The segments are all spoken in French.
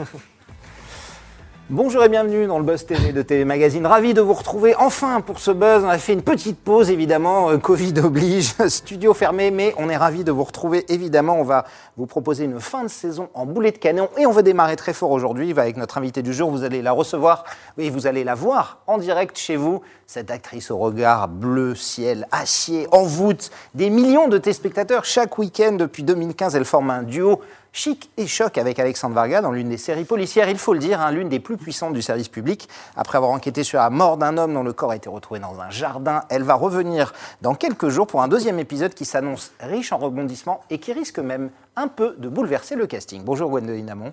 Bonjour et bienvenue dans le Buzz TV de TV Magazine. Ravi de vous retrouver enfin pour ce buzz. On a fait une petite pause évidemment, euh, Covid oblige, studio fermé, mais on est ravi de vous retrouver évidemment. On va vous proposer une fin de saison en boulet de canon et on va démarrer très fort aujourd'hui avec notre invité du jour. Vous allez la recevoir, oui, vous allez la voir en direct chez vous. Cette actrice au regard bleu, ciel, acier, en voûte, des millions de téléspectateurs chaque week-end depuis 2015. Elle forme un duo Chic et choc avec Alexandre Varga dans l'une des séries policières, il faut le dire, hein, l'une des plus puissantes du service public. Après avoir enquêté sur la mort d'un homme dont le corps a été retrouvé dans un jardin, elle va revenir dans quelques jours pour un deuxième épisode qui s'annonce riche en rebondissements et qui risque même un peu de bouleverser le casting. Bonjour Gwendoline Amon.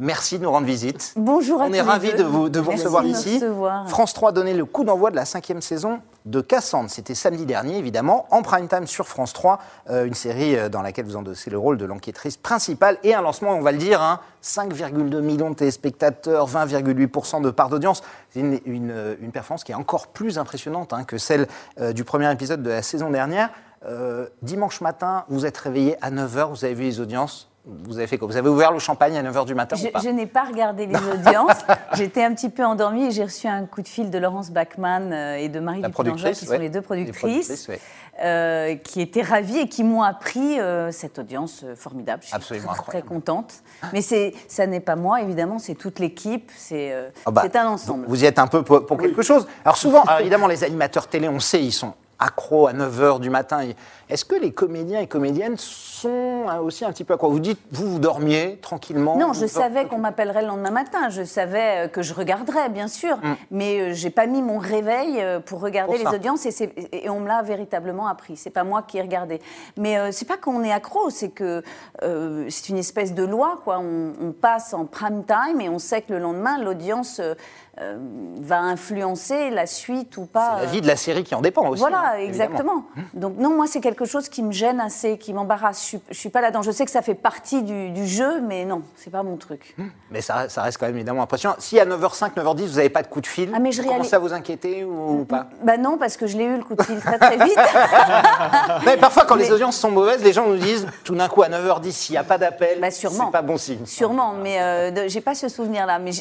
Merci de nous rendre visite. Bonjour à On est tous les ravis deux. de vous, de vous recevoir de ici. recevoir. France 3 a donné le coup d'envoi de la cinquième saison de Cassandre. C'était samedi dernier, évidemment, en prime time sur France 3, euh, une série euh, dans laquelle vous endossez le rôle de l'enquêtrice principale et un lancement, on va le dire, hein, 5,2 millions de téléspectateurs, 20,8% de part d'audience. C'est une, une, euh, une performance qui est encore plus impressionnante hein, que celle euh, du premier épisode de la saison dernière. Euh, dimanche matin, vous êtes réveillé à 9h, vous avez vu les audiences. Vous avez fait quoi? Vous avez ouvert le champagne à 9h du matin Je, ou pas? je n'ai pas regardé les audiences. J'étais un petit peu endormie et j'ai reçu un coup de fil de Laurence Bachmann euh, et de Marie productrice, qui ouais. sont les deux Les productrices, ouais. euh, qui étaient ravies et qui m'ont appris euh, cette audience formidable. Je suis Absolument très, très contente. Mais ça n'est pas moi, évidemment, c'est toute l'équipe, c'est, euh, Ah bah, un ensemble. Vous, y êtes un peu pour, pour quelque chose. Alors souvent, alors évidemment, les animateurs télé, on sait, ils sont accros à 9h du matin. Est-ce que les comédiens et comédiennes sont hein, aussi un petit peu accros Vous dites, vous, vous dormiez tranquillement Non, je savais qu'on m'appellerait le lendemain matin. Je savais euh, que je regarderais, bien sûr, mais euh, j'ai pas mis mon réveil euh, pour regarder Mm. Pour les audiences et, on me l'a véritablement appris. C'est pas moi qui ai regardé. Mais euh, c'est pas qu'on est accro, c'est que euh, c'est une espèce de loi, quoi. On, on passe en prime time et on sait que le lendemain, l'audience euh, euh, va influencer la suite ou pas. C'est la vie de la série qui en dépend aussi. voilà, hein, exactement. Donc non, moi c'est quelque chose qui me gêne assez, qui m'embarrasse. Je je suis pas là-dedans. Je sais que ça fait partie du, du jeu, mais non, c'est pas mon truc. Mais ça, ça reste quand même évidemment impressionnant. Si à 9h05, 9h10, vous n'avez pas de coup de fil, Ah, mais je commencez à vous inquiéter ou, ou pas? Bah non, parce que je l'ai eu le coup de fil très très vite. Mais Parfois, quand les audiences sont mauvaises, les gens nous disent, tout d'un coup, à 9h10, s'il n'y a pas d'appel, Bah, sûrement. c'est pas bon signe. Sûrement, mais euh, j'ai pas ce souvenir-là. Mais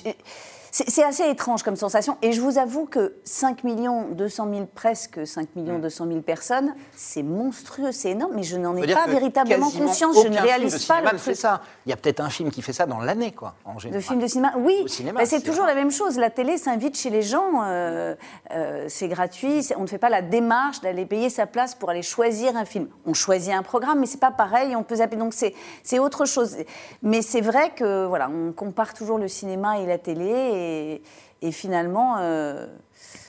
c'est assez étrange comme sensation. Et je vous avoue que 5 millions 200 000, presque 5 millions 200 000 personnes, c'est monstrueux, c'est énorme, mais je n'en ai pas véritablement conscience. Je ne film de réalise pas cinéma le truc. ça. Il y a peut-être un film qui fait ça dans l'année, quoi, en De général. films de cinéma, oui. Bah, c'est toujours la même chose. La télé s'invite chez les gens, euh, euh, c'est gratuit. On ne fait pas la démarche d'aller payer sa place pour aller choisir un film. On choisit un programme, mais c'est pas pareil. On peut zapper. Donc c'est c'est autre chose. Mais c'est vrai que voilà, on compare toujours le cinéma et la télé, et, 对。Et finalement, euh,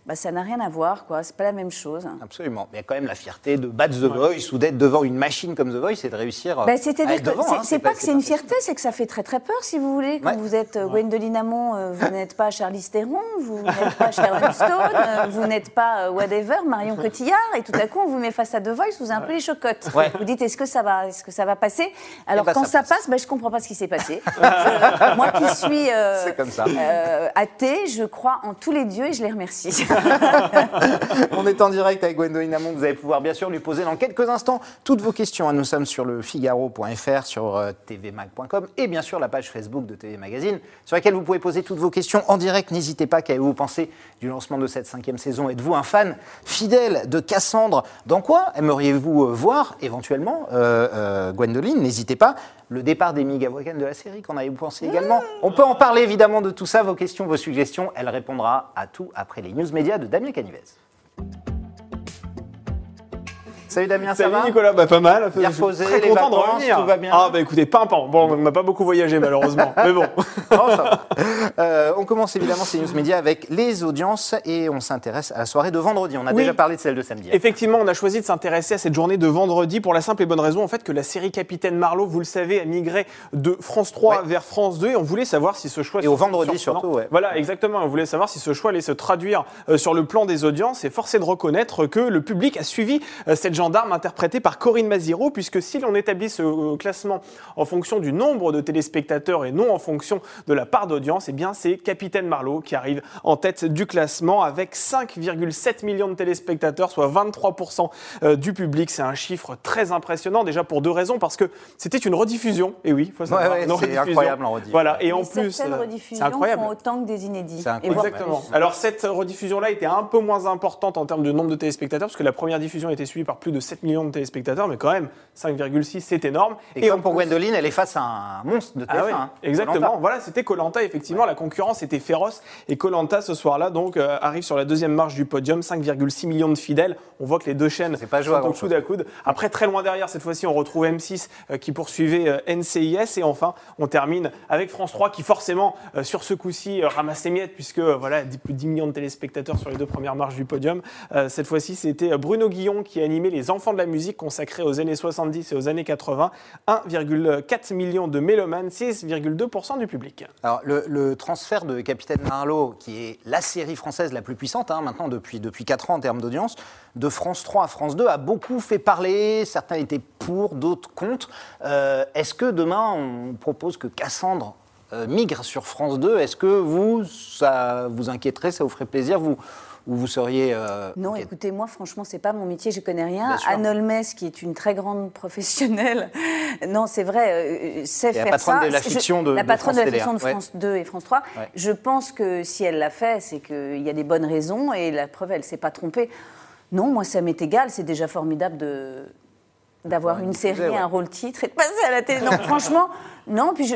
bah, ça n'a rien à voir. quoi. C'est pas la même chose. Absolument. Mais il y a quand même la fierté de battre The Voice ou d'être devant une machine comme The Voice et de réussir euh, Bah, à être que devant. c'est- hein. c'est pas que c'est une fierté, c'est que ça fait très très peur si vous voulez. Quand Ouais. vous êtes euh, Gwendoline Amon, euh, vous n'êtes pas Charlize Theron, vous n'êtes pas Sharon Stone, euh, vous n'êtes pas euh, whatever, Marion Cotillard, et tout à coup on vous met face à The Voice, vous avez un peu les chocottes. Ouais. Vous dites est-ce que ça va, est-ce que ça va passer? Alors ben, quand ça ça, passe, ben, je comprends pas ce qui s'est passé. Je- moi qui suis euh, C'est comme ça. euh, athée, je crois en tous les dieux et je les remercie. On est en direct avec Gwendoline Amon. Vous allez pouvoir bien sûr lui poser dans quelques instants toutes vos questions. Nous sommes sur le Figaro.fr, sur euh, tvmag.com et bien sûr la page Facebook de TV Magazine sur laquelle vous pouvez poser toutes vos questions en direct. N'hésitez pas, qu'avez-vous pensé du lancement de cette cinquième saison Êtes-vous un fan fidèle de Cassandre? Dans quoi aimeriez-vous euh, voir éventuellement euh, euh, Gwendoline? N'hésitez pas. Le départ d'Amy Gavrocan de la série, qu'en avez-vous pensé également? On peut en parler évidemment de tout ça, vos questions, vos suggestions. Elle répondra à tout après les news médias de Damien Canivez. Salut Damien, ça Salut va Nicolas, bah, pas mal. Bien reposé, Très les content de revenir. tout va bien Ah bah écoutez, pimpant. Bon, on n'a pas beaucoup voyagé malheureusement, mais bon. Ça va. Euh, on commence évidemment ces news médias avec les audiences et on s'intéresse à la soirée de vendredi. On a Oui. déjà parlé de celle de samedi. Effectivement, on a choisi de s'intéresser à cette journée de vendredi pour la simple et bonne raison en fait que la série Capitaine Marlowe, vous le savez, a migré de France 3 Ouais. vers France 2 et on voulait savoir si ce choix Et au vendredi surtout, ouais. Voilà, exactement. On voulait savoir si ce choix allait se traduire euh, sur le plan des audiences et force est de reconnaître que le public a suivi euh, cette gendarme interprété par Corinne Maziro, puisque si l'on établit ce classement en fonction du nombre de téléspectateurs et non en fonction de la part d'audience, eh bien c'est Capitaine Marlowe qui arrive en tête du classement avec 5,7 millions de téléspectateurs, soit 23% euh, du public. C'est un chiffre très impressionnant, déjà pour deux raisons, parce que c'était une rediffusion, et oui, faut savoir. Ouais, ouais, c'est incroyable en rediffusion. Voilà, et Mais en plus, euh, rediffusions c'est incroyable. font autant que des inédits. Et Exactement. Alors cette rediffusion-là était un peu moins importante en termes de nombre de téléspectateurs, parce que la première diffusion était suivie par plus de 7 millions de téléspectateurs, mais quand même, 5,6 c'est énorme. Et, comme en pour Gwendoline, elle est face à un monstre de TF1. Ah oui, hein. exactement. Voilà, c'était Colanta. Effectivement, la concurrence était féroce. Et Colanta, ce soir-là, donc, euh, arrive sur la deuxième marche du podium, 5,6 millions de fidèles. On voit que les deux chaînes pas sont coude à coude. Après, très loin derrière, cette fois-ci, on retrouve M6 euh, qui poursuivait euh, NCIS. Et enfin, on termine avec France 3 qui, forcément, sur ce coup-ci, ramasse les miettes, puisque voilà, plus de 10 millions de téléspectateurs sur les deux premières marches du podium. Cette fois-ci, c'était Bruno Guillon qui animait Les Enfants de la musique consacrés aux années 70 et aux années 80. 1,4 million de mélomanes, 6,2% du public. Alors, le, le transfert de Capitaine Marlowe, qui est la série française la plus puissante, hein, maintenant depuis, depuis 4 ans en termes d'audience, de France 3 à France 2, a beaucoup fait parler. Certains étaient pour, d'autres contre. Euh, Est-ce que demain, on propose que Cassandre euh, migre sur France 2 Est-ce que vous, ça vous inquiéterait, ça vous ferait plaisir? Vous, Ou vous seriez. euh, Non, écoutez, moi, franchement, c'est pas mon métier, je connais rien. Bien sûr. Anne Olmes, qui est une très grande professionnelle, non, c'est vrai, euh, sait Et la faire patronne ça. de la Je- fiction de- la de patronne France de la fiction de Ouais. France 2 et France 3. Ouais. Je pense que si elle l'a fait, c'est qu'il y a des bonnes raisons et la preuve, elle s'est pas trompée. Non, moi, ça m'est égal. C'est déjà formidable de d'avoir une série, ouais. un rôle titre et de passer à la télé. Non, franchement, non. Puis je,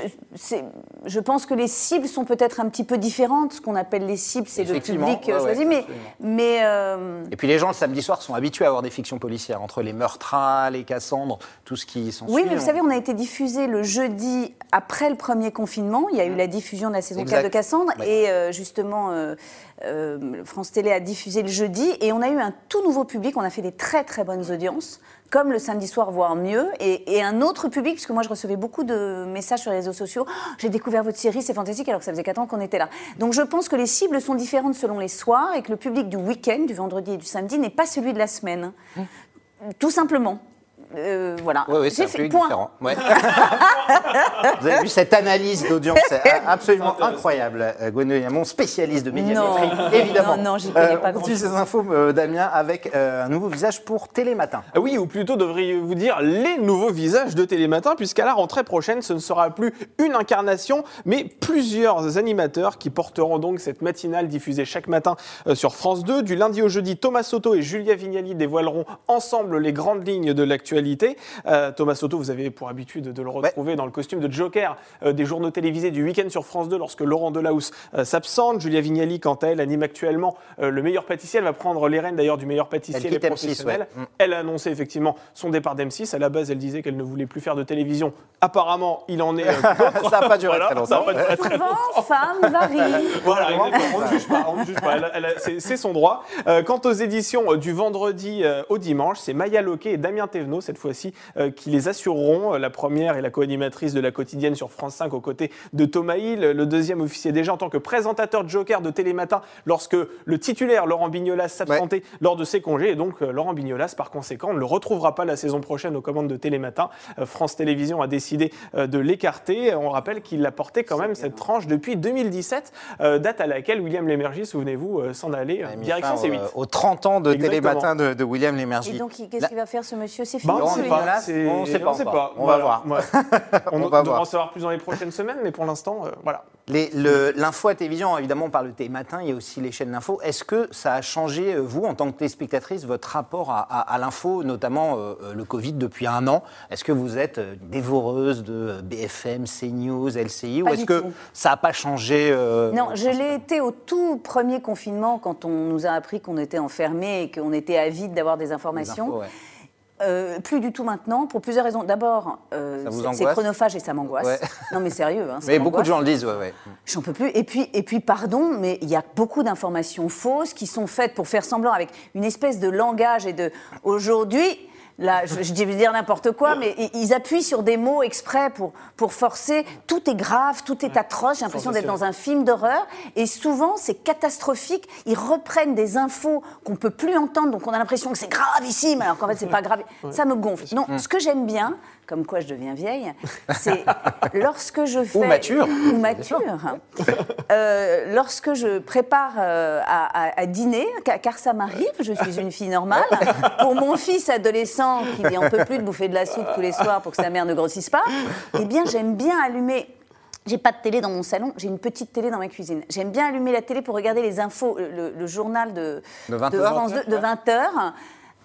je pense que les cibles sont peut-être un petit peu différentes. Ce qu'on appelle les cibles, c'est le public euh, ouais, choisi. mais mais euh, Et puis les gens le samedi soir sont habitués à avoir des fictions policières entre les meurtras, les Cassandres, tout ce qui s'en Oui, mais vous savez, on a été diffusé le jeudi après le premier confinement. Il y a eu la diffusion de la saison 4 de Exact. Cassandre. Et euh, justement, euh, France Télé a diffusé le jeudi. Et on a eu un tout nouveau public. On a fait des très, très bonnes audiences, comme le samedi soir, voire mieux. Et, et un autre public, puisque moi, je recevais beaucoup de messages sur les réseaux sociaux. Oh, J'ai découvert votre série, c'est fantastique, alors que ça faisait 4 ans qu'on était là. Donc je pense que les cibles sont différentes selon les soirs et que le public du week-end, du vendredi et du samedi, n'est pas celui de la semaine. Tout simplement. Euh, voilà. Oui, oui, c'est un point. différent. Ouais. Vous avez vu cette analyse d'audience absolument incroyable. Euh, Gwendoline Hamon, spécialiste de médiamétrie, Non. évidemment. Non, non, j'y connais pas On continue grand-chose. ces infos, euh, Damien, avec euh, un nouveau visage pour Télématin. Ah Oui, ou plutôt devriez-vous dire les nouveaux visages de Télématin, puisqu'à la rentrée prochaine, ce ne sera plus une incarnation, mais plusieurs animateurs qui porteront donc cette matinale diffusée chaque matin euh, sur France 2. Du lundi au jeudi, Thomas Soto et Julia Vignali dévoileront ensemble les grandes lignes de l'actualité. Euh, Thomas Soto, vous avez pour habitude de le retrouver dans le costume de Joker euh, des journaux télévisés du week-end sur France 2 lorsque Laurent Delahousse euh, s'absente. Julia Vignali, quant à elle, anime actuellement euh, le meilleur pâtissier. Elle va prendre les rênes d'ailleurs du meilleur pâtissier Elle les quitte M6, professionnels. ouais. Mm. Elle a annoncé effectivement son départ d'M6. À la base, elle disait qu'elle ne voulait plus faire de télévision. Apparemment, il en est. euh. Ça n'a pas duré Voilà, très longtemps. ça a pas duré très Souvent, femme varie. voilà, exactement. on ne juge pas. on ne juge pas. Elle a- elle a- c'est- C'est son droit. Euh, quant aux éditions euh, du vendredi euh, au dimanche, c'est Maya Loquet et Damien Thévenot, cette fois-ci, euh, qui les assureront. Euh, La première est la co-animatrice de la quotidienne sur France 5 aux côtés de Thomas Hill. Le deuxième officier déjà en tant que présentateur de Joker de Télématin lorsque le titulaire Laurent Bignolas s'absentait lors de ses congés. Et donc, euh, Laurent Bignolas, par conséquent, ne le retrouvera pas la saison prochaine aux commandes de Télématin. Euh, France Télévisions a décidé euh, de l'écarter. On rappelle qu'il a porté quand même cette tranche depuis 2017, euh, date à laquelle William Lémergie, souvenez-vous, euh, s'en allait euh, direction fin C8. au- aux 30 ans de Exactement. Télématin de, de William Lémergie. Et donc, qu'est-ce qu'il va faire ce monsieur? C'est Bah, fini on sait pas. On sait pas sait encore. pas. On va voir. Ouais. On, On va voir. en savoir plus dans les prochaines semaines, mais pour l'instant, euh, voilà. Les- le- L'info à télévision, évidemment, on parle de Télématin, il y a aussi les chaînes d'info. Est-ce que ça a changé, euh, vous, en tant que téléspectatrice, votre rapport à, à- à l'info, notamment euh, le Covid depuis un an? Est-ce que vous êtes dévoreuse de BFM, CNews, LCI Ou Pas est-ce du que tout. ça n'a pas changé euh, Non, je l'ai été au tout premier confinement quand on nous a appris qu'on était enfermés et qu'on était avide d'avoir des informations. infos, ouais. Euh, plus du tout maintenant, pour plusieurs raisons. D'abord, euh, c'est- chronophage et ça m'angoisse. Ouais. Non mais sérieux. Hein, ça Mais beaucoup de gens le disent, ouais, ouais. J'en peux plus. Et puis, et puis, pardon, mais il y a beaucoup d'informations fausses qui sont faites pour faire semblant avec une espèce de langage et de. Aujourd'hui, Là, je, je vais dire n'importe quoi, mais ils appuient sur des mots exprès pour, pour forcer. Tout est grave, tout est atroce. J'ai l'impression d'être dans un film d'horreur. Et souvent, c'est catastrophique. Ils reprennent des infos qu'on peut plus entendre, donc on a l'impression que c'est gravissime, alors qu'en fait, c'est pas grave. Ça me gonfle. Non, ce que j'aime bien, comme quoi je deviens vieille, c'est lorsque je fais. mature. Ou mature. Euh, lorsque je prépare euh, à, à- à dîner, ca- car ça m'arrive, je suis une fille normale. Pour mon fils adolescent qui n'en peut plus de bouffer de la soupe tous les soirs pour que sa mère ne grossisse pas, eh bien j'aime bien allumer. J'ai pas de télé dans mon salon, j'ai une petite télé dans ma cuisine. J'aime bien allumer la télé pour regarder les infos, le, le journal de, De 20 heures. France 2 de 20 heures.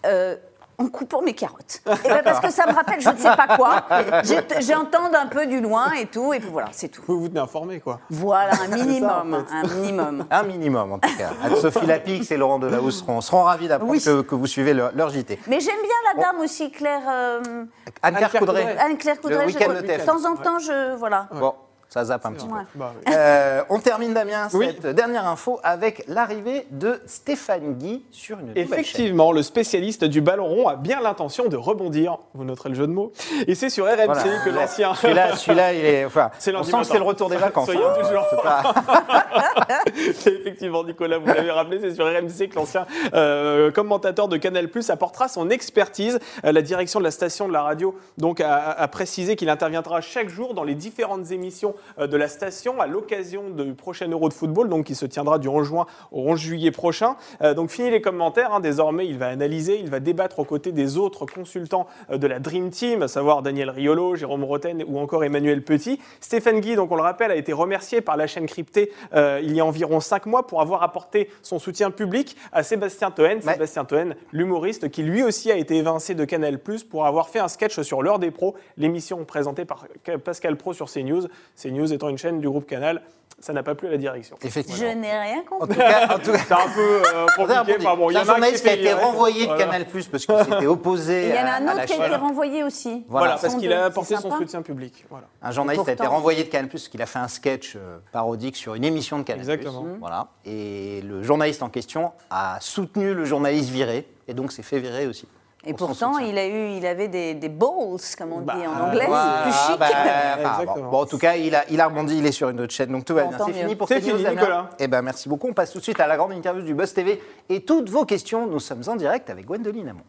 euh, en coupant mes carottes. Et ben parce que ça me rappelle je ne sais pas quoi. J'ai- J'entends un peu du loin et tout, et puis voilà, c'est tout. Vous vous tenez informé, quoi. Voilà, un minimum, un minimum. Un minimum, en tout cas. Anne-Sophie Lapix et Laurent Delahousse seront, seront ravis d'apprendre Oui. que, que vous suivez leur, leur JT. Mais j'aime bien la dame aussi, Claire. euh, Anne-Claire Coudray. Anne-Claire Coudray. Le je- week-end de TF1. de temps en temps, je. Voilà. Bon, ça zappe un petit peu. Bah, oui. Euh, on termine, Damien, Oui. cette dernière info avec l'arrivée de Stéphane Guy sur une chaîne. Effectivement, le spécialiste du ballon rond a bien l'intention de rebondir. Vous noterez le jeu de mots. Et c'est sur RMC Voilà. que l'ancien. Celui-là, celui-là, il est. Enfin, C'est on lundi sent que matin. c'est le retour des vacances. Soyons hein. toujours. C'est pas- C'est effectivement, Nicolas, vous l'avez rappelé, c'est sur RMC que l'ancien euh, commentateur de Canal Plus apportera son expertise. Euh, la direction de la station de la radio donc, a, a précisé qu'il interviendra chaque jour dans les différentes émissions de la station à l'occasion du prochain Euro de football, donc qui se tiendra du 11 juin au 11 juillet prochain. Euh, donc, fini les commentaires. hein. désormais, il va analyser, il va débattre aux côtés des autres consultants euh, de la Dream Team, à savoir Daniel Riolo, Jérôme Roten ou encore Emmanuel Petit. Stéphane Guy, donc on le rappelle, a été remercié par la chaîne cryptée euh, il y a environ cinq mois pour avoir apporté son soutien public à Sébastien Toen. Sébastien Toen, l'humoriste, qui lui aussi a été évincé de Canal Plus pour avoir fait un sketch sur l'heure des pros, l'émission présentée par Pascal Pro sur CNews. CNews étant une chaîne du groupe Canal, ça n'a pas plu à la direction. Je Effectivement. n'ai rien En compris. tout cas, en tout cas, C'est un peu euh, compliqué. Enfin, bon, il y en a un journaliste qui a été virer. renvoyé de. Canal Plus parce qu'il s'était opposé il y en a un autre qui a été renvoyé aussi. Voilà, Voilà, parce qu'il a apporté son soutien public. Voilà. Un journaliste a été renvoyé de Canal Plus parce qu'il a fait un sketch euh, parodique sur une émission de Canal Exactement. Voilà. Et le journaliste en question a soutenu le journaliste viré et donc s'est fait virer aussi. Et pourtant, il a eu, il avait des, des balls, comme on dit Bah, en anglais, Voilà, plus chic. bah, bah, bon. Bon, en tout cas, il a, il a rebondi, il est sur une autre chaîne, donc tout va Bon, bien. C'est fini pour C'est fini, Nicolas. Eh ben, merci beaucoup. On passe tout de suite à la grande interview du Buzz TV et toutes vos questions. Nous sommes en direct avec Gwendoline Amon.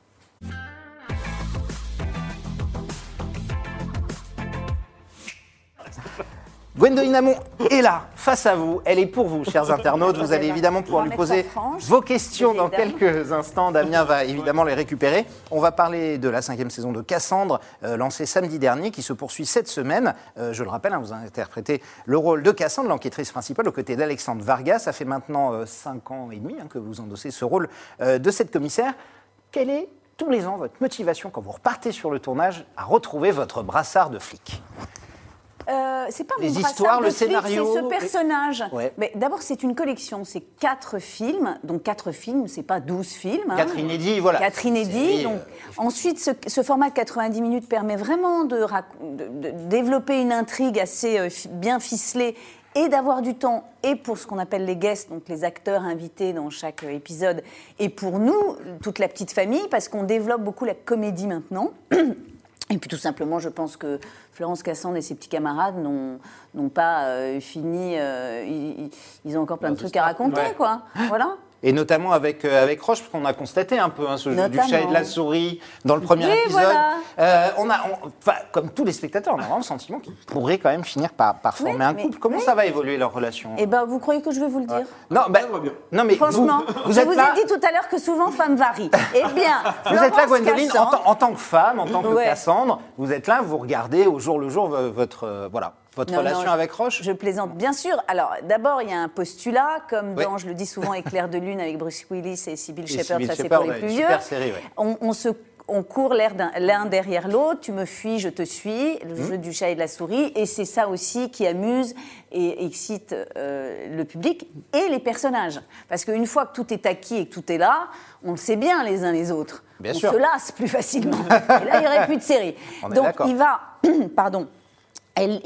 Gwendoline Amon est là, face à vous. Elle est pour vous, chers internautes. Vous allez évidemment pouvoir lui poser vos questions dans quelques instants. Damien va évidemment les récupérer. On va parler de la cinquième saison de Cassandre, euh, lancée samedi dernier, qui se poursuit cette semaine. Euh, je le rappelle, hein, vous interprétez le rôle de Cassandre, l'enquêtrice principale, aux côtés d'Alexandre Vargas. Ça fait maintenant euh, cinq ans et demi hein, que vous endossez ce rôle euh, de cette commissaire. Quelle est tous les ans votre motivation quand vous repartez sur le tournage à retrouver votre brassard de flic? Euh, c'est pas Les mon histoires, le flic, scénario, C'est ce personnage. Ouais. Mais d'abord, c'est une collection. C'est quatre films. Donc quatre films, c'est pas 12 films. hein. Quatre inédits, voilà. Quatre inédits. Donc, euh, Ensuite, ce, ce format de 90 minutes permet vraiment de, rac- de- de développer une intrigue assez euh, bien ficelée et d'avoir du temps et pour ce qu'on appelle les guests, donc les acteurs invités dans chaque épisode, et pour nous, toute la petite famille, parce qu'on développe beaucoup la comédie maintenant. Et puis tout simplement, je pense que Florence Cassandre et ses petits camarades n'ont n'ont pas euh, fini. euh, ils, ils- ils ont encore plein de trucs à raconter, Ouais. quoi. Voilà. Et notamment avec, euh, avec Roche, parce qu'on a constaté un peu hein, ce jeu du chat et de la souris dans le premier Oui, épisode. voilà. Euh, on a, on- enfin, comme tous les spectateurs, on a vraiment le sentiment qu'ils pourraient quand même finir par, par former Oui, un mais- couple. Comment oui. ça va évoluer leur relation Et ben, vous croyez que je vais vous le dire Non, bien. non, mais Franchement, vous, vous je êtes vous là. ai dit tout à l'heure que souvent femme varie. Eh bien, Vous êtes là, Gwendoline, en, tant- en tant que femme, en tant que Ouais. Cassandre, vous êtes là, vous regardez au jour le jour vo- votre, euh, voilà, votre Non, relation non, avec Roche. Je plaisante, bien sûr. Alors, d'abord, il y a un postulat, comme Oui. dans, je le dis souvent, Éclair de lune avec Bruce Willis et Sybil Shepherd, ça c'est pour les plus vieux. super série, ouais. on, on se, on court l'un derrière l'autre, tu me fuis, je te suis, le Mmh. jeu du chat et de la souris, et c'est ça aussi qui amuse et excite euh, le public et les personnages. Parce qu'une fois que tout est acquis et que tout est là, on le sait bien les uns les autres. Bien on sûr. se lasse plus facilement. et là, il n'y aurait plus de série. On est Donc, il va, pardon, elle-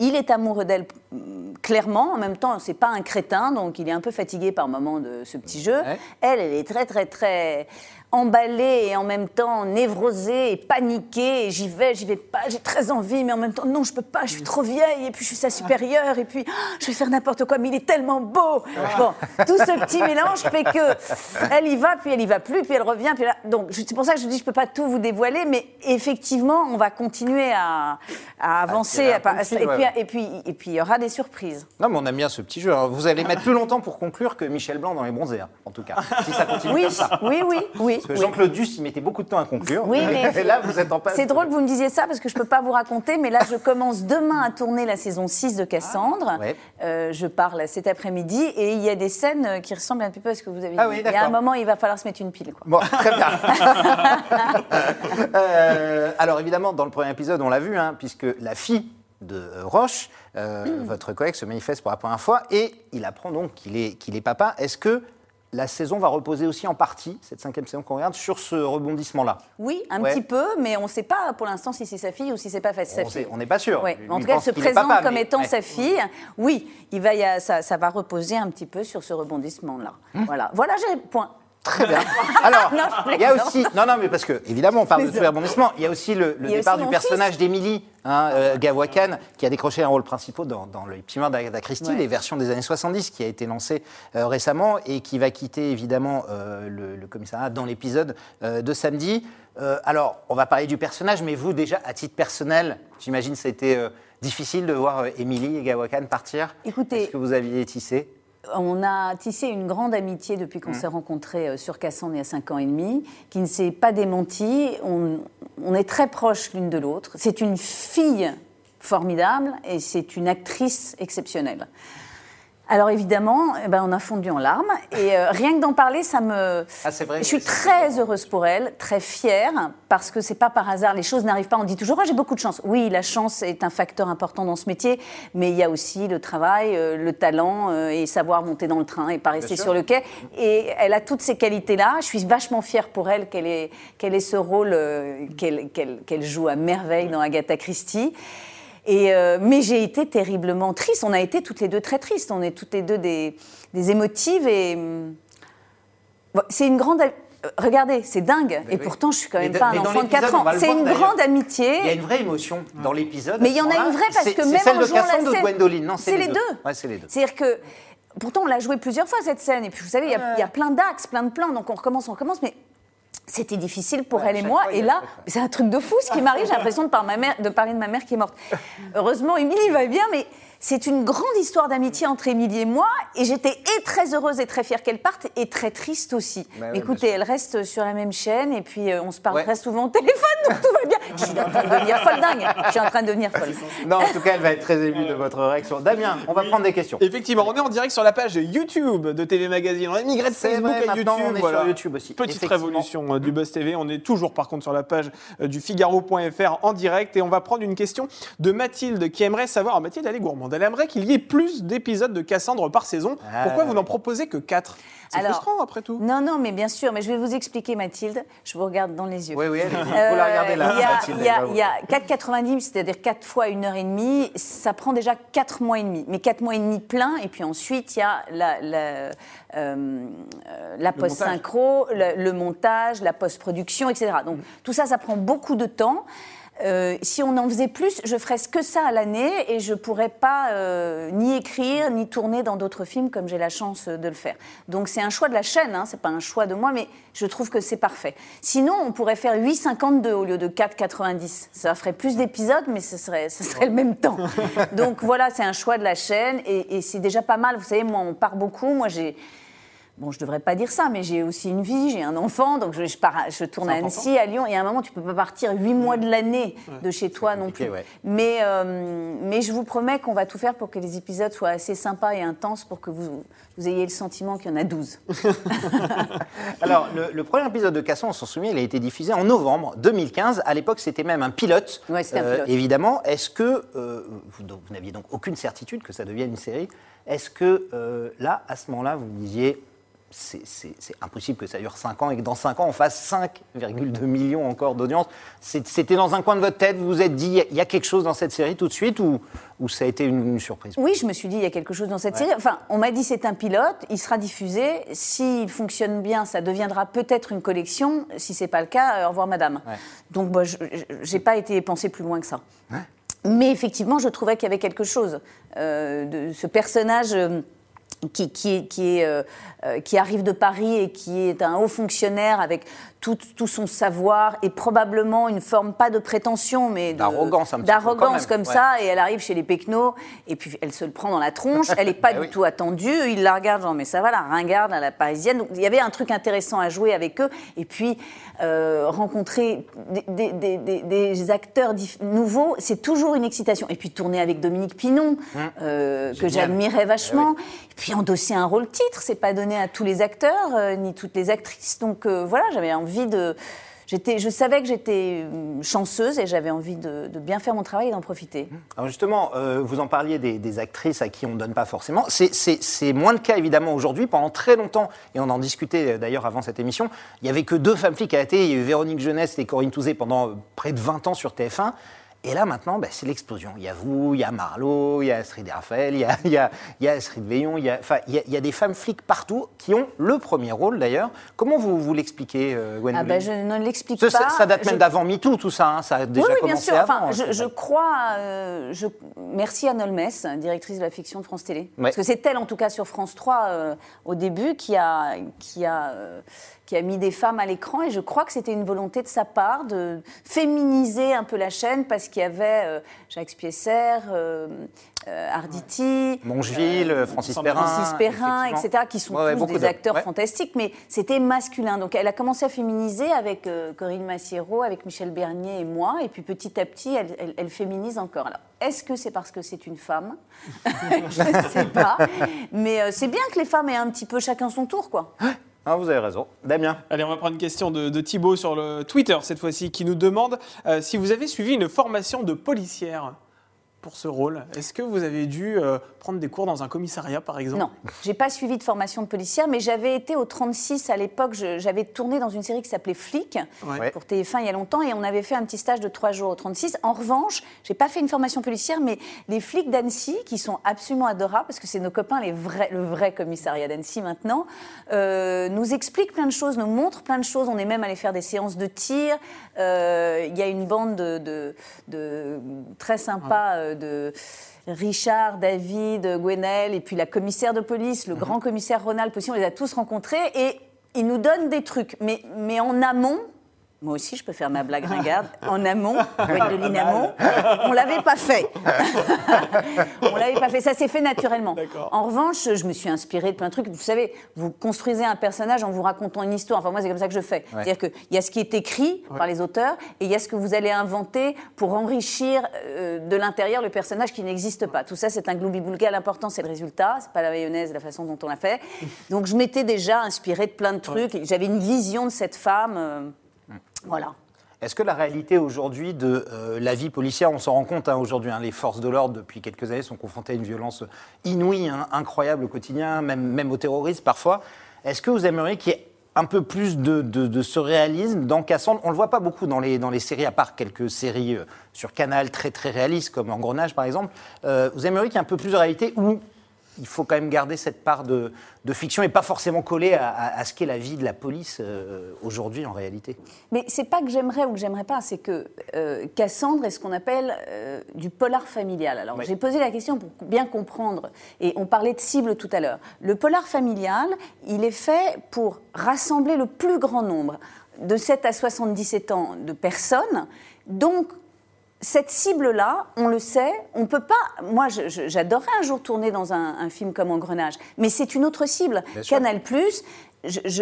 il est amoureux d'elle mm, clairement. En même temps, c'est pas un crétin, donc il est un peu fatigué par moment de ce petit jeu. Ouais. Elle, elle est très, très, très emballée et en même temps névrosée et paniquée. J'y vais, j'y vais pas, j'ai très envie, mais en même temps, non, je peux pas, je suis trop vieille, et puis je suis sa supérieure, et puis ah, je vais faire n'importe quoi, mais il est tellement beau. Bon, tout ce petit mélange fait que elle y va, puis elle y va plus, puis elle revient, puis là, donc c'est pour ça que je dis, je peux pas tout vous dévoiler, mais effectivement, on va continuer à, à avancer, à- et, ouais, puis, et puis, et puis il y aura des surprises. Non, mais on aime bien ce petit jeu. Alors, vous allez mettre plus longtemps pour conclure que Michel Blanc dans les bronzés, hein, en tout cas. Si ça continue Oui, comme ça. oui, oui, oui. Parce que oui. Jean-Claude Duss, il mettait beaucoup de temps à conclure. Oui, mais Et là, vous êtes en passe. C'est drôle que vous me disiez ça parce que je ne peux pas vous raconter, mais là, je commence demain à tourner la saison 6 de Cassandre. Ah, ouais. Euh, je parle cet après-midi et il y a des scènes qui ressemblent un petit peu à ce que vous avez Ah dit. oui, il y a un moment, il va falloir se mettre une pile. Quoi. Bon, très bien. Euh, alors évidemment, dans le premier épisode, on l'a vu, hein, puisque la fille de Roche, euh, votre collègue, se manifeste pour la première fois et il apprend donc qu'il est, qu'il est papa. Est-ce que la saison va reposer aussi en partie, cette cinquième saison qu'on regarde, sur ce rebondissement-là Oui, un Ouais. petit peu, mais on ne sait pas pour l'instant si c'est sa fille ou si c'est pas sa On fille. sait- On n'est pas sûr. Ouais. En tout cas, elle se présente papa, comme mais- étant ouais. sa fille. Oui, il va y a- ça, ça va reposer un petit peu sur ce rebondissement-là. Hum. Voilà, voilà, j'ai point. Très bien. Alors, il y a aussi. Non, non, mais parce que, évidemment, on parle de rebondissements. Il y a aussi le, le a départ aussi du personnage d'Émilie, hein, euh, Gawakhan, qui a décroché un rôle principal dans, dans le Meurtre d'Agatha Christie, Ouais. les versions des années 70, qui a été lancé euh, récemment et qui va quitter, évidemment, euh, le, le commissariat dans l'épisode euh, de samedi. Euh, alors, on va parler du personnage, mais vous, déjà, à titre personnel, j'imagine que ça a été euh, difficile de voir euh, Émilie et Gawakhan partir. Écoutez, Est-ce que vous aviez tissé? On a tissé une grande amitié depuis qu'on s'est rencontrés euh, sur Cassandre il y a cinq ans et demi, qui ne s'est pas démentie. On, on est très proches l'une de l'autre. C'est une fille formidable et c'est une actrice exceptionnelle. Alors évidemment, eh ben, on a fondu en larmes et euh, rien que d'en parler, ça me. Ah, c'est vrai, Je suis très heureuse pour elle, très fière, parce que c'est pas par hasard. Les choses n'arrivent pas. On dit toujours, Ah, j'ai beaucoup de chance. Oui, la chance est un facteur important dans ce métier, mais il y a aussi le travail, euh, le talent euh, et savoir monter dans le train et pas rester sur le quai. Et elle a toutes ces qualités-là. Je suis vachement fière pour elle qu'elle ait, qu'elle ait ce rôle qu'elle qu'elle- qu'elle joue à merveille dans Agatha Christie. Et euh, mais j'ai été terriblement triste. On a été toutes les deux très tristes. On est toutes les deux des, des émotives et hum, bon, c'est une grande. Regardez, c'est dingue. Mais et oui. pourtant, je suis quand même pas un enfant de l'épisode, 4 on ans. C'est une grande amitié. Il y a une vraie émotion dans l'épisode. Mais il y en a une vraie parce que même celle en de jouant la scène- c'est les deux. Ouais, c'est les deux. C'est-à-dire que pourtant on l'a joué plusieurs fois cette scène et puis vous savez il y a- il y, a plein d'axes, plein de plans donc on recommence, on recommence mais c'était difficile pour Ouais, elle et moi fois, et là c'est un truc de fou ce qui m'arrive j'ai l'impression de, par de parler de ma mère qui est morte. Heureusement Émilie va bien mais c'est une grande histoire d'amitié entre Émilie et moi et j'étais et très heureuse et très fière qu'elle parte et très triste aussi. Bah ouais, Écoutez elle reste sur la même chaîne et puis euh, on se parle Ouais. très souvent au téléphone donc tout va bien. Je suis en train de devenir folle dingue. Je suis en train de devenir folle. Non, en tout cas, elle va être très émue de votre réaction. Damien, on va prendre des questions. Effectivement, on est en direct sur la page YouTube de TV Magazine. On a migré de Facebook vrai, à YouTube. on est voilà. sur YouTube aussi. Petite révolution euh, du Buzz TV. On est toujours par contre sur la page euh, du Figaro.fr en direct et on va prendre une question de Mathilde qui aimerait savoir. Alors, Mathilde, elle est gourmande. Elle aimerait qu'il y ait plus d'épisodes de Cassandre par saison. Ah, Pourquoi vous n'en proposez que 4 C'est frustrant après tout. Non, non, mais bien sûr, mais je vais vous expliquer, Mathilde. Je vous regarde dans les yeux. Oui, oui, allez-y. Euh, Vous la regardez là, Il y a- Mathilde, il y a, elle va vous- il y a 4,90, c'est-à-dire 4 fois une heure et demie, ça prend déjà 4 mois et demi. Mais 4 mois et demi plein, et puis ensuite il y a la, la, euh, euh, la post-synchro, le, le montage, la post-production, etc. Donc tout ça, ça prend beaucoup de temps. Euh, si on en faisait plus, je ferais que ça à l'année et je pourrais pas euh, ni écrire ni tourner dans d'autres films comme j'ai la chance de le faire. Donc c'est un choix de la chaîne, hein, c'est pas un choix de moi, mais je trouve que c'est parfait. Sinon, on pourrait faire 8,52 au lieu de 4,90. Ça ferait plus d'épisodes, mais ce serait, ce serait le même temps. Donc voilà, c'est un choix de la chaîne et, et c'est déjà pas mal. Vous savez, moi, on part beaucoup. Moi, j'ai Bon, je devrais pas dire ça, mais j'ai aussi une vie, j'ai un enfant, donc je, je pars je tourne à Annecy, à Lyon, et à un moment, tu peux pas partir huit mois de l'année de chez toi non plus. ouais. Mais, euh, mais je vous promets qu'on va tout faire pour que les épisodes soient assez sympas et intenses pour que vous, vous ayez le sentiment qu'il y en a 12. Alors, le, le premier épisode de Casson, on s'en souvient, il a été diffusé en novembre 2015. À l'époque, c'était même un pilote. Ouais, c'était un Euh, pilote. évidemment, est-ce que euh, vous, vous n'aviez donc aucune certitude que ça devienne une série? Est-ce que là, à ce moment-là, vous disiez c'est impossible que ça dure 5 ans et que dans 5 ans, on fasse 5,2 millions encore d'audience. C'était dans un coin de votre tête, vous vous êtes dit, il y a quelque chose dans cette série tout de suite ou, ou ça a été une, surprise? Oui, je me suis dit, il y a quelque chose dans cette série. Enfin, on m'a dit, c'est un pilote, il sera diffusé. S'il fonctionne bien, ça deviendra peut-être une collection. Si c'est pas le cas, euh, au revoir madame. Donc, moi, je n'ai pas été pensé plus loin que ça. Mais effectivement, je trouvais qu'il y avait quelque chose euh, de ce personnage. Euh, euh, euh, qui, arrive de Paris et qui est un haut fonctionnaire avec tout, tout son savoir et probablement une forme, pas de prétention, mais d'arrogance, d'arrogance comme ça. Et elle arrive chez les Pecnos et puis elle se le prend dans la tronche. Elle n'est pas bah du tout attendue. Il la regarde, genre, mais ça va, la ringarde à la parisienne. Donc il y avait un truc intéressant à jouer avec eux. Et puis euh, rencontrer des, des, des, des acteurs nouveaux, c'est toujours une excitation. Et puis tourner avec Dominique Pinon, hum. que j'admirais vachement. Eh et puis endosser un rôle titre, c'est pas donné à tous les acteurs, euh, ni toutes les actrices. Donc euh, voilà, j'avais envie de. je savais que j'étais euh, chanceuse et j'avais envie de, bien faire mon travail et d'en profiter. Alors justement, vous en parliez des, actrices à qui on ne donne pas forcément. C'est moins le cas évidemment aujourd'hui. Pendant très longtemps, et on en discutait d'ailleurs avant cette émission, il n'y avait que deux femmes flics à la Véronique Jeunesse et Corinne Touzé pendant près de 20 ans sur TF1. Et là, maintenant, bah, c'est l'explosion. Il y a vous, il y a Marlowe, il y a Astrid Raphaël, il y a, il y a, il y a Astrid Veillon, il y a, enfin, il, y a, des femmes flics partout qui ont le premier rôle d'ailleurs. Comment vous, vous l'expliquez, euh, ah ben, Je ne l'explique pas. Ça, date même d'avant MeToo, tout ça. Hein. Ça a déjà oui, oui, bien sûr. enfin, je, je, crois. Euh, je... Merci à Nolmes, directrice de la fiction de France Télé. Parce que c'est elle, en tout cas, sur France 3, euh, au début, qui a. Qui a qui a mis des femmes à l'écran et je crois que c'était une volonté de sa part de féminiser un peu la chaîne parce qu'il y avait euh, Jacques Spiesser, euh, euh, Arditi, Mongeville, Francis Perrin, Francis Perrin etc., qui sont tous des acteurs fantastiques, mais c'était masculin. Donc elle a commencé à féminiser avec Corinne Massiero, avec Michel Bernier et moi, et puis petit à petit, elle, elle féminise encore. Alors, est-ce que c'est parce que c'est une femme? Je ne sais pas. Mais c'est bien que les femmes aient un petit peu chacun son tour, quoi. Ah, vous avez raison. Damien. Allez, on va prendre une question de, Thibaut sur le Twitter cette fois-ci qui nous demande euh, si vous avez suivi une formation de policière pour ce rôle. Est-ce que vous avez dû euh, prendre des cours dans un commissariat, par exemple? Non, j'ai pas suivi de formation de policière, mais j'avais été au 36 à l'époque. J'avais tourné dans une série qui s'appelait Flic pour TF1 il y a longtemps, et on avait fait un petit stage de trois jours au 36. En revanche, j'ai pas fait une formation policière, mais les flics d'Annecy, qui sont absolument adorables, parce que c'est nos copains, les vrais, le vrai commissariat d'Annecy maintenant, euh, nous expliquent plein de choses, nous montrent plein de choses. On est même allé faire des séances de tir. Euh, il y a une bande de, de, très sympa de Richard, David, Gwenel, et puis la commissaire de police, le mhm. grand commissaire Ronald aussi, on les a tous rencontrés, et ils nous donnent des trucs. Mais, mais en amont, moi aussi, je peux faire ma blague ringarde. En amont, de l'inamont, on l'avait pas fait. on l'avait pas fait. Ça s'est fait naturellement. En revanche, je me suis inspirée de plein de trucs. Vous savez, vous construisez un personnage en vous racontant une histoire. Enfin, moi, c'est comme ça que je fais. C'est-à-dire qu'il y a ce qui est écrit par les auteurs et il y a ce que vous allez inventer pour enrichir euh, de l'intérieur le personnage qui n'existe pas. Tout ça, c'est un gloubi-boulga. L'important, c'est le résultat. C'est pas la mayonnaise, la façon dont on l'a fait. Donc, je m'étais déjà inspirée de plein de trucs. J'avais une vision de cette femme. Euh, voilà. Est-ce que la réalité aujourd'hui de euh, la vie policière, on s'en rend compte hein, aujourd'hui, hein, les forces de l'ordre depuis quelques années sont confrontées à une violence inouïe, hein, incroyable au quotidien, même, même au terrorisme parfois. Est-ce que vous aimeriez qu'il y ait un peu plus de, de, ce réalisme dans Cassandre? On ne le voit pas beaucoup dans les, dans les séries, à part quelques séries euh, sur Canal très très réalistes, comme Engrenage par exemple. Euh, vous aimeriez qu'il y ait un peu plus de réalité ou il faut quand même garder cette part de, fiction et pas forcément coller à, ce qu'est la vie de la police euh, aujourd'hui en réalité. Mais c'est pas que j'aimerais ou que j'aimerais pas, c'est que euh, Cassandre est ce qu'on appelle euh, du polar familial. Alors j'ai posé la question pour bien comprendre, et on parlait de cible tout à l'heure. Le polar familial, il est fait pour rassembler le plus grand nombre de 7 à 77 ans de personnes, donc cette cible-là, on le sait, on peut pas. Moi, j'adorerais un jour tourner dans un, film comme Engrenage, mais c'est une autre cible. Canal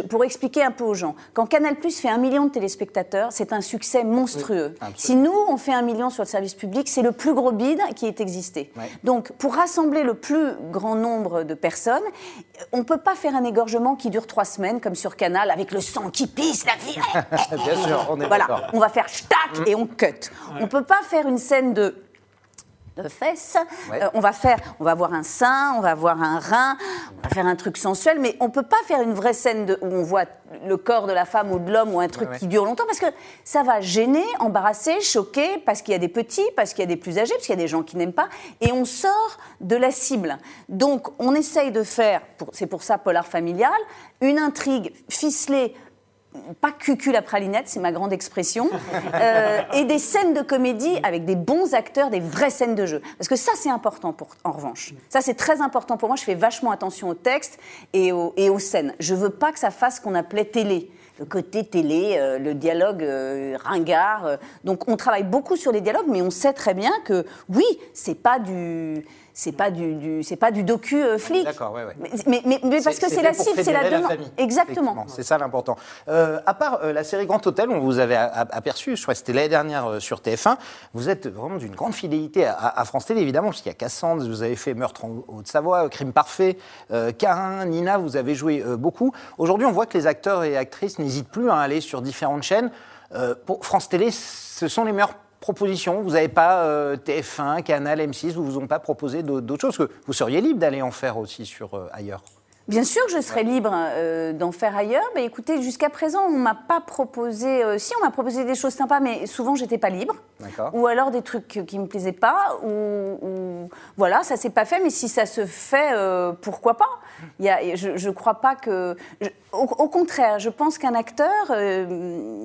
pour expliquer un peu aux gens, quand Canal Plus fait un million de téléspectateurs, c'est un succès monstrueux. si nous, on fait un million sur le service public, c'est le plus gros bide qui ait existé. Donc, pour rassembler le plus grand nombre de personnes, on ne peut pas faire un égorgement qui dure trois semaines, comme sur Canal, avec le sang qui pisse, la vie. Bien sûr, on est Voilà, on va faire stack mmh. et on cut. On ne peut pas faire une scène de de fesses. Euh, on va faire, on va avoir un sein, on va avoir un rein, on va faire un truc sensuel, mais on peut pas faire une vraie scène de, où on voit le corps de la femme ou de l'homme ou un truc Ouais, ouais. qui dure longtemps parce que ça va gêner, embarrasser, choquer, parce qu'il y a des petits, parce qu'il y a des plus âgés, parce qu'il y a des gens qui n'aiment pas, et on sort de la cible. Donc on essaye de faire, c'est pour ça polar familial, une intrigue ficelée pas cucul à pralinette, c'est ma grande expression, euh, et des scènes de comédie avec des bons acteurs, des vraies scènes de jeu. Parce que ça, c'est important pour, en revanche. Ça, c'est très important pour moi. Je fais vachement attention au texte et, au- et aux scènes. Je veux pas que ça fasse ce qu'on appelait télé. Le côté télé, euh, le dialogue euh, ringard. Donc, on travaille beaucoup sur les dialogues, mais on sait très bien que oui, c'est pas du, c'est pas du, du- c'est pas du docu euh, flic. D'accord, ouais, ouais. Mais, mais- mais- mais parce que c'est la cible, c'est la demande. famille. Exactement. C'est ça l'important. Euh, à part euh, la série Grand Hôtel, on vous avait aperçu, je crois que c'était l'année dernière euh, sur TF1, vous êtes vraiment d'une grande fidélité à, à France Télé, évidemment, parce qu'il y a Cassandre, vous avez fait Meurtre en Haute-Savoie, Crime Parfait, euh, Carin, Nina, vous avez joué euh, beaucoup. Aujourd'hui, on voit que les acteurs et actrices n'hésitent plus à aller sur différentes chaînes. Euh, pour France Télé, ce sont les meilleures propositions. Vous n'avez pas euh, TF1, Canal, M6, vous vous ont pas proposé d'autres d'autres choses, que vous seriez libre d'aller en faire aussi sur euh, ailleurs. Bien sûr, je serais libre euh, d'en faire ailleurs. Mais écoutez, jusqu'à présent, on m'a pas proposé. euh, si, on m'a proposé des choses sympas, mais souvent, j'étais pas libre. D'accord. Ou alors des trucs qui me plaisaient pas. Ou, ou- voilà, ça s'est pas fait. Mais si ça se fait, euh, pourquoi pas? Il y a, je, je crois pas que. je- au, au contraire, je pense qu'un acteur,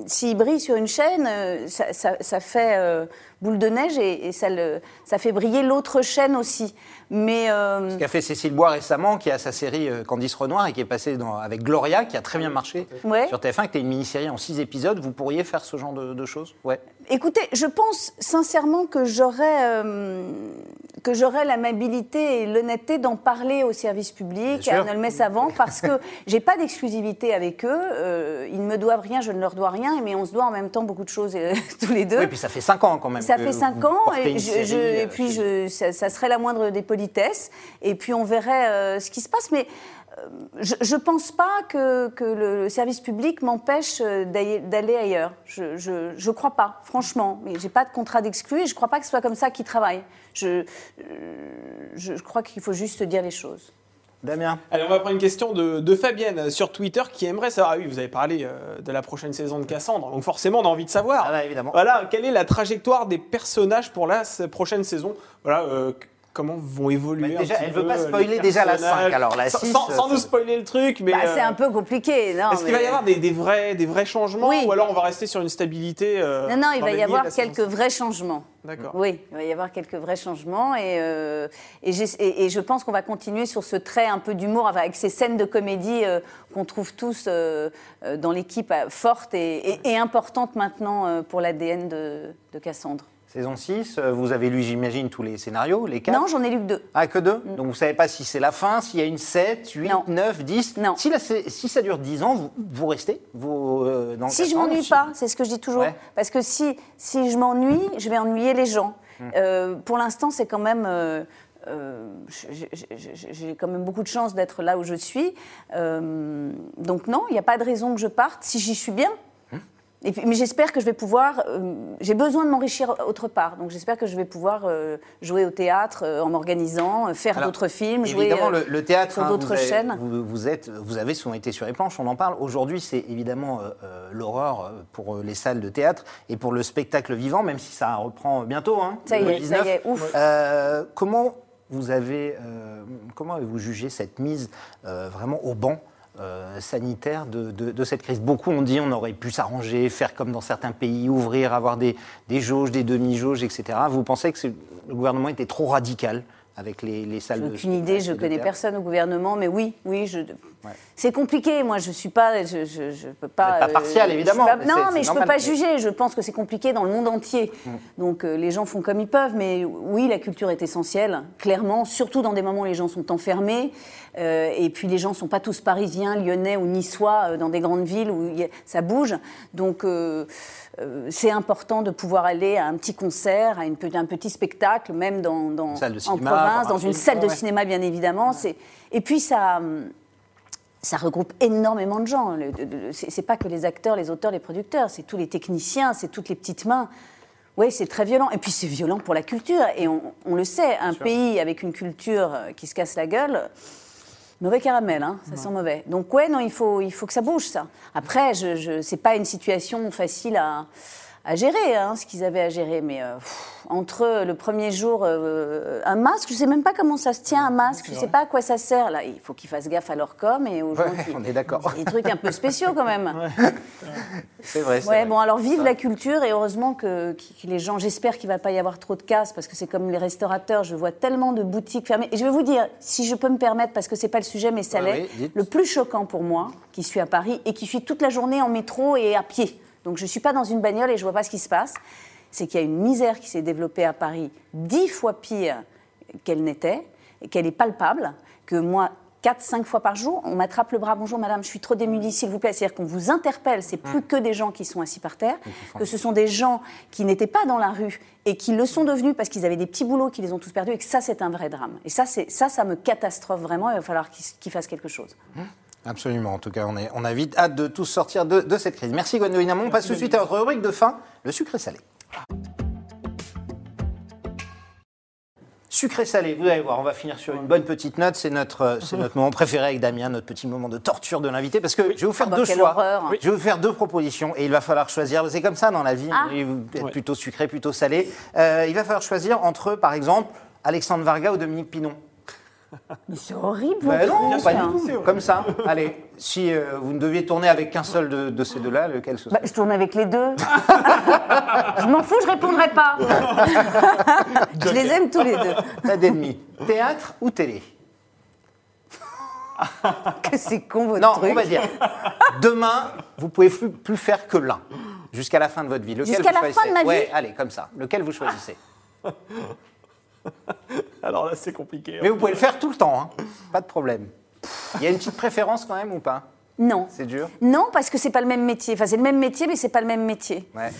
s'il brille sur une chaîne, ça, ça- ça fait boule de neige et, et ça, le, ça fait briller l'autre chaîne aussi. Mais euh, Ce qu'a fait Cécile Bois récemment, qui a sa série euh, Candice Renoir et qui est passée dans- avec Gloria, qui a très bien marché Ouais. sur TF1, qui était une mini-série en six épisodes. Vous pourriez faire ce genre de, de choses? Ouais. Écoutez, je pense sincèrement que j'aurais euh, que j'aurais l'amabilité et l'honnêteté d'en parler au service public, à sûr. Nolmes Savant, parce que j'ai pas d'exclusivité avec eux. euh, ils ne me doivent rien, je ne leur dois rien, mais on se doit en même temps beaucoup de choses euh, tous les deux. Oui, puis ça fait cinq ans quand même. Ça fait vous cinq ans portez et, je- je- euh, et puis chez- je, ça, ça serait la moindre des politesses et puis on verrait euh, ce qui se passe. Mais euh, je ne pense pas que, que le, service public m'empêche euh, d'aller ailleurs. Je ne crois pas, franchement. Mais j'ai pas de contrat d'exclus et je ne crois pas que ce soit comme ça qu'ils travaillent. Je, euh, je, je crois qu'il faut juste dire les choses. Damien Allez, on va prendre une question de, de Fabienne sur Twitter qui aimerait savoir. Ah oui, vous avez parlé euh, de la prochaine saison de Cassandre, donc forcément on a envie de savoir. Ah bah, évidemment. Voilà, quelle est la trajectoire des personnages pour la prochaine saison? Voilà, euh, comment vont évoluer Mais un déjà, petit elle veut peu, pas euh, spoiler déjà la personnages 5, alors la Sans- 6, Sans, sans ça- nous spoiler le truc, mais. Bah, c'est euh, un peu compliqué. non, Est-ce qu'il va y avoir des, des vrais, des vrais changements Oui. ou alors on va rester sur une stabilité euh, Non, non, il va y avoir quelques vrais changements. D'accord. Oui, il va y avoir quelques vrais changements et, euh, et, j'ai- et- et je pense qu'on va continuer sur ce trait un peu d'humour avec ces scènes de comédie euh, qu'on trouve tous euh, euh, dans l'équipe euh, forte et, et- et importante maintenant euh, pour l'ADN de, de Cassandre. Saison 6, euh, vous avez lu, j'imagine, tous les scénarios, les quatre Non, j'en ai lu que deux. Ah, que deux Donc vous savez pas si c'est la fin, s'il y a une 7, 8, Non. 9, 10 Non. Si, la- si ça dure 10 ans, vous, vous restez vous, euh, dans Si je Cassandre, m'ennuie si- pas, c'est ce que je dis toujours. Ouais. Parce que si, si je m'ennuie, je vais ennuyer les gens. Euh, pour l'instant, c'est quand même. euh, euh, j'ai- quand même beaucoup de chance d'être là où je suis. Euh, donc non, il n'y a pas de raison que je parte si j'y suis bien. Et puis, mais j'espère que je vais pouvoir. euh, J'ai besoin de m'enrichir autre part. Donc j'espère que je vais pouvoir euh, jouer au théâtre euh, en m'organisant, faire d'autres films, jouer le, le théâtre, sur hein, d'autres chaînes. Vous, vous êtes, vous avez souvent été sur les planches, on en parle. Aujourd'hui, c'est évidemment l'horreur euh, pour les salles de théâtre et pour le spectacle vivant, même si ça reprend bientôt. Hein, Ça y est, ça 19. y est, ouf. Comment vous avez, comment avez-vous jugé cette mise vraiment au banc euh, sanitaire de, de- de cette crise Beaucoup ont dit on aurait pu s'arranger, faire comme dans certains pays, ouvrir, avoir des, des jauges, des demi-jauges, etc. Vous pensez que le gouvernement était trop radical avec les, les salles J'ai de aucune idée, je connais personne au gouvernement, mais oui, oui, je. C'est compliqué, moi, je suis pas, je, je, je peux pas. Pas partial, évidemment, pas- mais non, mais je peux normal, pas juger. Je pense que c'est compliqué dans le monde entier. Donc euh, les gens font comme ils peuvent, mais oui, la culture est essentielle, clairement, surtout dans des moments où les gens sont enfermés. Euh, et puis les gens sont pas tous parisiens, lyonnais ou niçois euh, dans des grandes villes où a- ça bouge. Donc euh, c'est important de pouvoir aller à un petit concert, à une, un petit spectacle, même dans, en province, dans une salle de cinéma bien évidemment. Et puis ça. ça regroupe énormément de gens. C'est pas que les acteurs, les auteurs, les producteurs, c'est tous les techniciens, c'est toutes les petites mains. Oui, c'est très violent. Et puis c'est violent pour la culture. Et on, on le sait, un pays avec une culture qui se casse la gueule, Mauvais caramel, hein, ça sent mauvais. Donc ouais, non, il faut, il faut que ça bouge, ça. Après, je, je, c'est pas une situation facile à, à gérer, hein, ce qu'ils avaient à gérer. Mais euh, pff, entre le premier jour, euh, un masque, je sais même pas comment ça se tient, un masque, je sais pas à quoi ça sert. Là, il faut qu'ils fassent gaffe à leur com et aux gens Ouais, qui- on est d'accord. Des trucs un peu spéciaux quand même. C'est vrai. c'est Ouais, vrai. bon, alors vive la culture et heureusement que, que les gens, j'espère qu'il va pas y avoir trop de casse parce que c'est comme les restaurateurs, je vois tellement de boutiques fermées. Et je vais vous dire, si je peux me permettre, parce que c'est pas le sujet, mais ça Ouais, l'est, oui, le plus choquant pour moi, qui suis à Paris et qui suis toute la journée en métro et à pied, donc je suis pas dans une bagnole et je vois pas ce qui se passe, c'est qu'il y a une misère qui s'est développée à Paris dix fois pire qu'elle n'était, et qu'elle est palpable, que moi, 4-5 fois par jour, on m'attrape le bras, bonjour madame, je suis trop démunie, s'il vous plaît. C'est-à-dire qu'on vous interpelle, c'est plus que des gens qui sont assis par terre, que ce sont des gens qui n'étaient pas dans la rue et qui le sont devenus parce qu'ils avaient des petits boulots, qui les ont tous perdus, et que ça, c'est un vrai drame. Et ça, c'est- ça, ça me catastrophe vraiment, il va falloir qu'ils qu'ils fassent quelque chose. Absolument. En tout cas, on, est, on a vite hâte de tous sortir de, de cette crise. Merci Gwendoline Amon. On passe tout de suite à notre rubrique de fin, le sucré salé. Sucré salé, vous allez voir, on va finir sur une bonne petite note. C'est notre, euh, c'est notre moment préféré avec Damien, notre petit moment de torture de l'invité, parce que je vais vous faire Ah bah, deux choix. horreur. Je vais vous faire deux propositions et il va falloir choisir. C'est comme ça dans la vie, Ah. est Ouais. plutôt sucré, plutôt salé. Euh, il va falloir choisir entre, par exemple, Alexandre Varga ou Dominique Pinon. Mais c'est horrible, vos non, pas hein. du tout. Comme ça. Allez, si euh, vous ne deviez tourner avec qu'un seul de, de ces deux-là, lequel ce serait Bah, je tourne avec les deux. je m'en fous, je répondrai pas. je les aime tous les deux. Pas d'ennemis. Théâtre ou télé Que c'est con votre Non, truc. on va dire. Demain, vous pouvez plus, plus faire que l'un. Jusqu'à la fin de votre vie. Jusqu'à la fin de ma vie Ouais, allez, comme ça. Lequel vous choisissez? Alors là, c'est compliqué. hein. Mais vous pouvez le faire tout le temps, hein. Pas de problème. Il y a une petite préférence quand même ou pas? Non. C'est dur? Non, parce que c'est pas le même métier. Enfin, c'est le même métier, mais c'est pas le même métier. Ouais.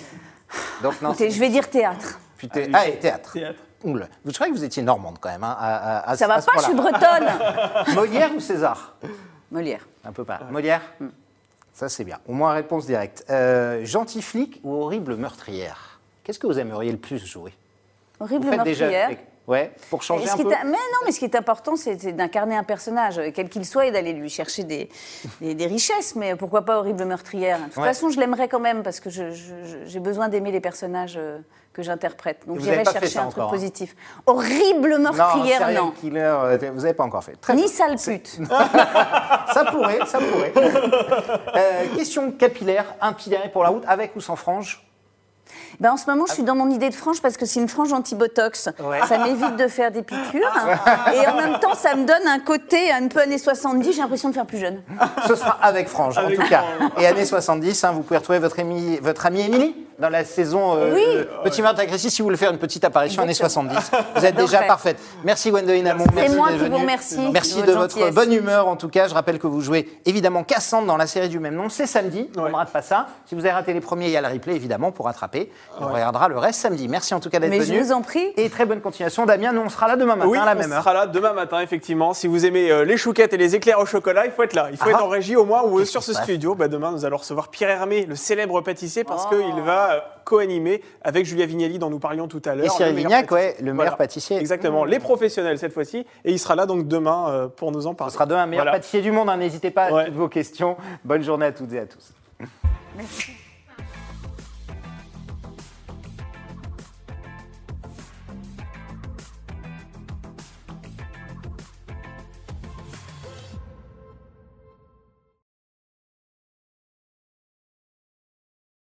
Donc non, Écoutez, je vais dire théâtre. puis thé- Ah, et théâtre. Théâtre. Oula. Vous croyez que vous étiez normande quand même, hein, à, à- à- Ça à va ce pas, je suis point-là. bretonne. Molière ou César? Molière. Un peu pas. Molière? Ça, c'est bien. Au moins, réponse directe. Euh, gentil flic ou horrible meurtrière? Qu'est-ce que vous aimeriez le plus jouer? Horrible Vous faites déjà meurtrière. flic. Ouais, pour changer ce un peu. mais non, mais ce qui est important, c'est d'incarner un personnage, euh, quel qu'il soit, et d'aller lui chercher des, des- des richesses. Mais pourquoi pas horrible meurtrière De toute Ouais. façon, je l'aimerais quand même, parce que j'ai besoin d'aimer les personnages euh, que j'interprète. Donc j'irai chercher ça un truc encore, hein. positif. Horrible meurtrière, non. killer, euh, vous n'avez pas encore fait. Très Ni sale pute. Ça pourrait, ça pourrait. Euh, question capillaire, impilérée pour la route, avec ou sans frange? Ben, en ce moment, je suis dans mon idée de frange parce que c'est une frange anti-botox. Ouais. Ça m'évite de faire des piqûres. Et en même temps, ça me donne un côté un peu années 70. J'ai l'impression de faire plus jeune. Ce sera avec frange, en tout cas. Et années 70, hein, vous pouvez retrouver votre, Émilie- votre amie Émilie dans la saison euh, Oui. de Petit Meurtre agressif. Si vous voulez faire une petite apparition années Exactement. 70, vous êtes déjà parfaite. Merci Gwendoline Amon. Merci moi qui vous remercie Merci de votre bonne humeur, en tout cas. Je rappelle que vous jouez évidemment Cassandre dans la série du même nom. C'est samedi. On Ouais. ne rate pas ça. Si vous avez raté les premiers, il y a le replay, évidemment, pour rattraper. On regardera le reste samedi. Merci en tout cas d'être Mais venu. je vous en prie. Et très bonne continuation. Damien, nous, on sera là demain matin Oui, à la on même heure. sera là demain matin, effectivement. Si vous aimez euh, les chouquettes et les éclairs au chocolat, il faut être là. Il faut Ah. être en régie au moins ou euh, sur ce studio. Bah, demain, nous allons recevoir Pierre Hermé, le célèbre pâtissier, parce Oh. qu'il va euh, co-animer avec Julia Vignali, dont nous parlions tout à l'heure. Et Cyril le meilleur Lignac, pâtissier. ouais, le meilleur pâtissier. Exactement, les professionnels cette fois-ci. Et il sera là donc demain euh, pour nous en parler. Ce sera demain un meilleur Voilà. pâtissier du monde. hein. N'hésitez pas à Ouais. toutes vos questions. Bonne journée à toutes et à tous. Merci.